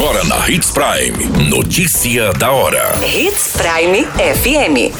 Agora na Hits Prime. Notícia da hora. Hits Prime FM.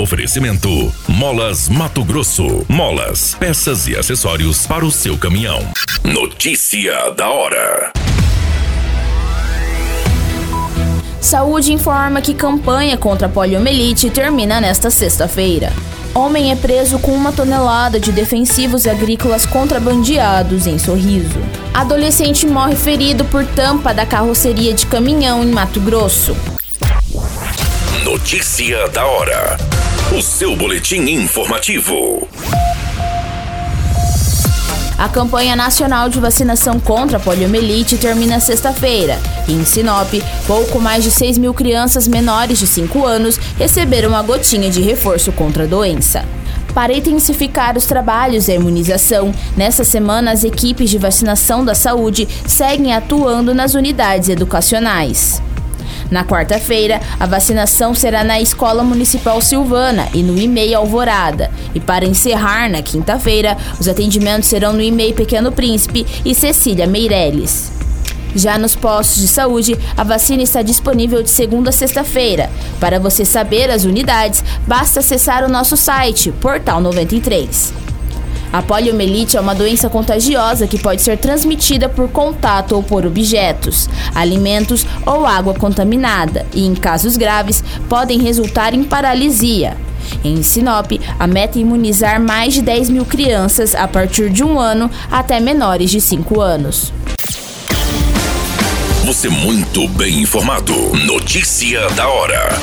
Oferecimento: Molas Mato Grosso. Molas, peças e acessórios para o seu caminhão. Notícia da hora. Saúde informa que campanha contra a poliomielite termina nesta sexta-feira. Homem é preso com uma tonelada de defensivos agrícolas contrabandeados em Sorriso. Adolescente morre ferido por tampa da carroceria de caminhão em Mato Grosso. Notícia da hora. O seu boletim informativo. A campanha nacional de vacinação contra a poliomielite termina sexta-feira. Em Sinop, pouco mais de 6 mil crianças menores de 5 anos receberam a gotinha de reforço contra a doença. Para intensificar os trabalhos da imunização, nessa semana as equipes de vacinação da saúde seguem atuando nas unidades educacionais. Na quarta-feira, a vacinação será na Escola Municipal Silvana e no IMEI Alvorada. E para encerrar, na quinta-feira, os atendimentos serão no IMEI Pequeno Príncipe e Cecília Meirelles. Já nos postos de saúde, a vacina está disponível de segunda a sexta-feira. Para você saber as unidades, basta acessar o nosso site, Portal 93. A poliomielite é uma doença contagiosa que pode ser transmitida por contato ou por objetos, alimentos ou água contaminada e, em casos graves, podem resultar em paralisia. Em Sinop, a meta é imunizar mais de 10 mil crianças a partir de um ano até menores de 5 anos. Você muito bem informado. Notícia da hora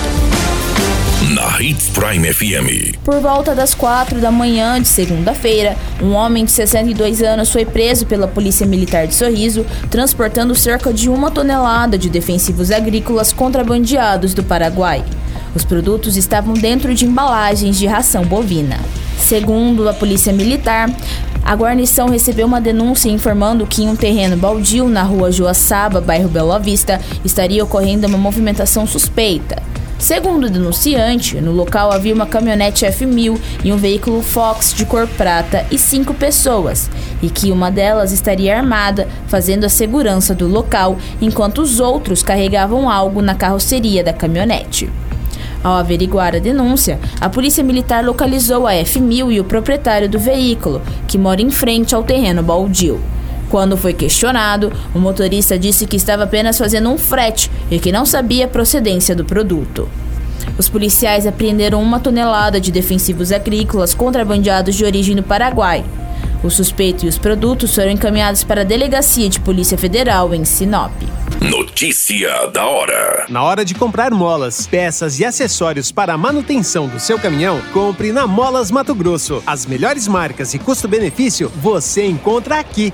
na Hits Prime FM. Por volta das quatro da manhã de segunda-feira, um homem de 62 anos foi preso pela Polícia Militar de Sorriso, transportando cerca de uma tonelada de defensivos agrícolas contrabandeados do Paraguai. Os produtos estavam dentro de embalagens de ração bovina. Segundo a Polícia Militar, a guarnição recebeu uma denúncia informando que em um terreno baldio na rua Joaçaba, bairro Bela Vista, estaria ocorrendo uma movimentação suspeita. Segundo o denunciante, no local havia uma caminhonete F1000 e um veículo Fox de cor prata e cinco pessoas, e que uma delas estaria armada, fazendo a segurança do local, enquanto os outros carregavam algo na carroceria da caminhonete. Ao averiguar a denúncia, a polícia militar localizou a F1000 e o proprietário do veículo, que mora em frente ao terreno baldio. Quando foi questionado, o motorista disse que estava apenas fazendo um frete e que não sabia a procedência do produto. Os policiais apreenderam uma tonelada de defensivos agrícolas contrabandeados de origem do Paraguai. O suspeito e os produtos foram encaminhados para a Delegacia de Polícia Federal em Sinop. Notícia da hora. Na hora de comprar molas, peças e acessórios para a manutenção do seu caminhão, compre na Molas Mato Grosso. As melhores marcas e custo-benefício você encontra aqui.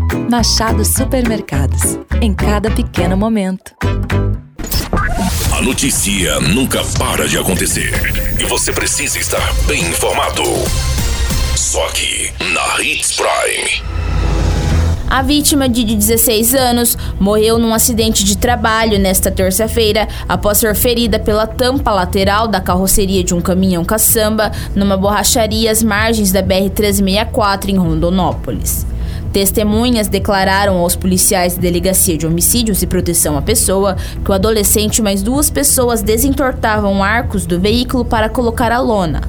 Machado Supermercados. Em cada pequeno momento. A notícia nunca para de acontecer. E você precisa estar bem informado. Só aqui, na Hits Prime. A vítima de 16 anos morreu num acidente de trabalho nesta terça-feira após ser ferida pela tampa lateral da carroceria de um caminhão caçamba numa borracharia às margens da BR-364 em Rondonópolis. Testemunhas declararam aos policiais da Delegacia de Homicídios e Proteção à Pessoa que o adolescente e mais duas pessoas desentortavam arcos do veículo para colocar a lona.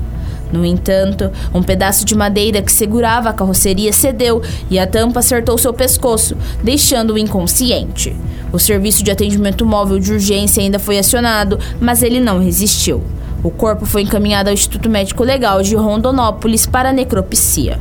No entanto, um pedaço de madeira que segurava a carroceria cedeu e a tampa acertou seu pescoço, deixando-o inconsciente. O serviço de atendimento móvel de urgência ainda foi acionado, mas ele não resistiu. O corpo foi encaminhado ao Instituto Médico Legal de Rondonópolis para necropsia.